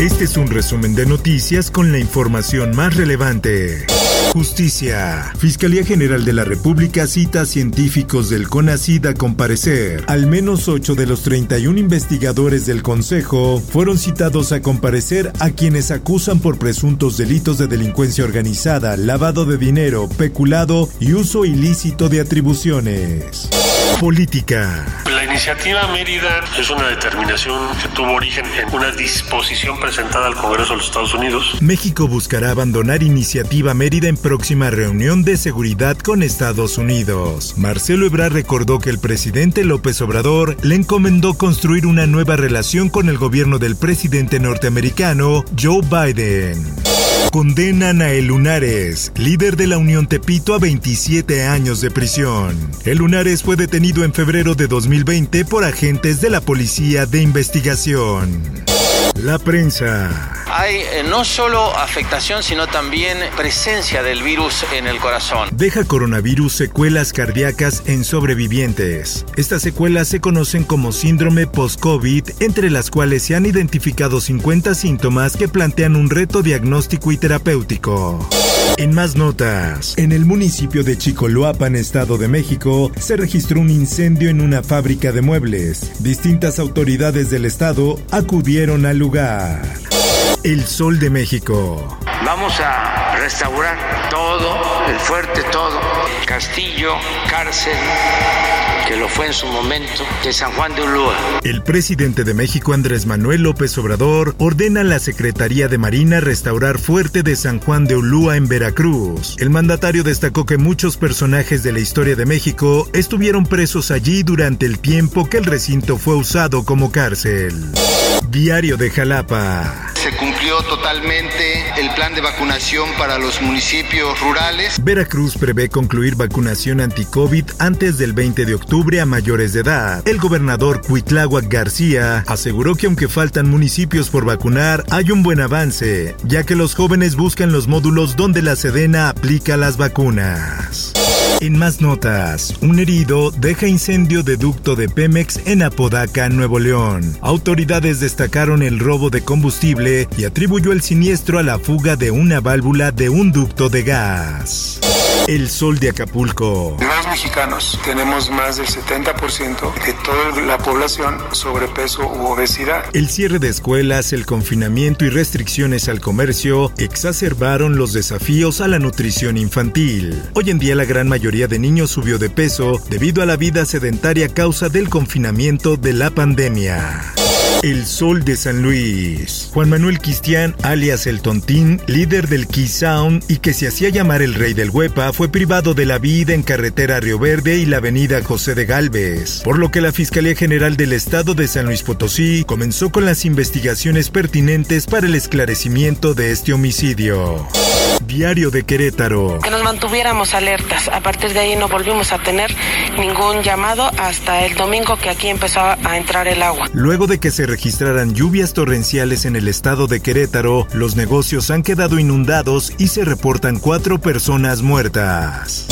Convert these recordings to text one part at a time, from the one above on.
Este es un resumen de noticias con la información más relevante. Justicia. Fiscalía General de la República cita a científicos del CONACID a comparecer. Al menos 8 de los 31 investigadores del Consejo fueron citados a comparecer a quienes acusan por presuntos delitos de delincuencia organizada, lavado de dinero, peculado y uso ilícito de atribuciones. Política. Iniciativa Mérida es una determinación que tuvo origen en una disposición presentada al Congreso de los Estados Unidos. México buscará abandonar iniciativa Mérida en próxima reunión de seguridad con Estados Unidos. Marcelo Ebrard recordó que el presidente López Obrador le encomendó construir una nueva relación con el gobierno del presidente norteamericano Joe Biden. Condenan a El Lunares, líder de la Unión Tepito, a 27 años de prisión. El Lunares fue detenido en febrero de 2020 por agentes de la Policía de Investigación. La prensa. Hay eh, no solo afectación, sino también presencia del virus en el corazón. Deja coronavirus secuelas cardíacas en sobrevivientes. Estas secuelas se conocen como síndrome post-COVID, entre las cuales se han identificado 50 síntomas que plantean un reto diagnóstico y terapéutico. En más notas, en el municipio de Chicoloapan, Estado de México, se registró un incendio en una fábrica de muebles. Distintas autoridades del estado acudieron al lugar. El Sol de México. Vamos a restaurar todo, el fuerte todo, castillo, cárcel, que lo fue en su momento, de San Juan de Ulúa. El presidente de México, Andrés Manuel López Obrador, ordena a la Secretaría de Marina restaurar fuerte de San Juan de Ulúa en Veracruz. El mandatario destacó que muchos personajes de la historia de México estuvieron presos allí durante el tiempo que el recinto fue usado como cárcel. Diario de Jalapa. Se cumplió totalmente el plan de vacunación para los municipios rurales. Veracruz prevé concluir vacunación anti-COVID antes del 20 de octubre a mayores de edad. El gobernador Cuitláhuac García aseguró que aunque faltan municipios por vacunar, hay un buen avance, ya que los jóvenes buscan los módulos donde la Sedena aplica las vacunas. En más notas, un herido deja incendio de ducto de Pemex en Apodaca, Nuevo León. Autoridades destacaron el robo de combustible y atribuyó el siniestro a la fuga de una válvula de un ducto de gas. El sol de Acapulco. Los mexicanos tenemos más del 70% de toda la población sobrepeso u obesidad. El cierre de escuelas, el confinamiento y restricciones al comercio exacerbaron los desafíos a la nutrición infantil. Hoy en día la gran mayoría de niños subió de peso debido a la vida sedentaria a causa del confinamiento de la pandemia. El Sol de San Luis. Juan Manuel Cristian, alias El Tontín, líder del Key Sound y que se hacía llamar el Rey del Huepa, fue privado de la vida en carretera Río Verde y la avenida José de Galvez, por lo que la Fiscalía General del Estado de San Luis Potosí comenzó con las investigaciones pertinentes para el esclarecimiento de este homicidio. Diario de Querétaro. Que nos mantuviéramos alertas. A partir de ahí no volvimos a tener ningún llamado hasta el domingo que aquí empezó a entrar el agua. Luego de que se registraran lluvias torrenciales en el estado de Querétaro, los negocios han quedado inundados y se reportan cuatro personas muertas.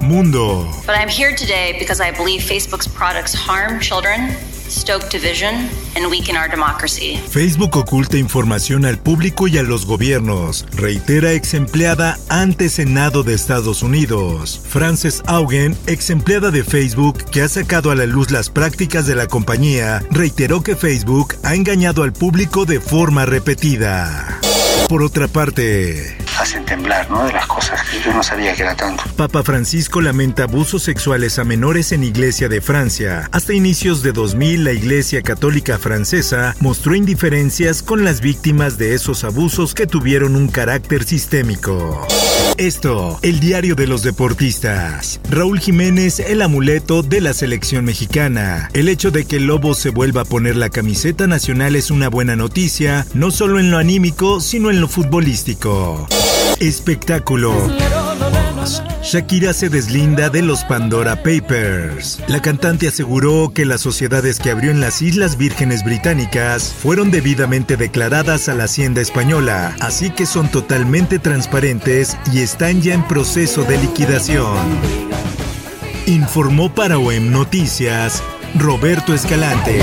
Mundo. But I'm here today because I believe Facebook's products harm children stoke division, and weaken our democracy. Facebook oculta información al público y a los gobiernos, reitera ex empleada ante Senado de Estados Unidos. Frances Augen, ex empleada de Facebook que ha sacado a la luz las prácticas de la compañía, reiteró que Facebook ha engañado al público de forma repetida. Por otra parte, hacen temblar, ¿no? De las cosas que yo no sabía que era tanto. Papa Francisco lamenta abusos sexuales a menores en Iglesia de Francia. Hasta inicios de 2000, la Iglesia Católica Francesa mostró indiferencias con las víctimas de esos abusos que tuvieron un carácter sistémico. Esto, el diario de los deportistas. Raúl Jiménez, el amuleto de la selección mexicana. El hecho de que el Lobo se vuelva a poner la camiseta nacional es una buena noticia, no solo en lo anímico, sino en lo futbolístico. Espectáculo. Shakira se deslinda de los Pandora Papers. La cantante aseguró que las sociedades que abrió en las Islas Vírgenes Británicas fueron debidamente declaradas a la Hacienda Española, así que son totalmente transparentes y están ya en proceso de liquidación. Informó para OEM Noticias Roberto Escalante.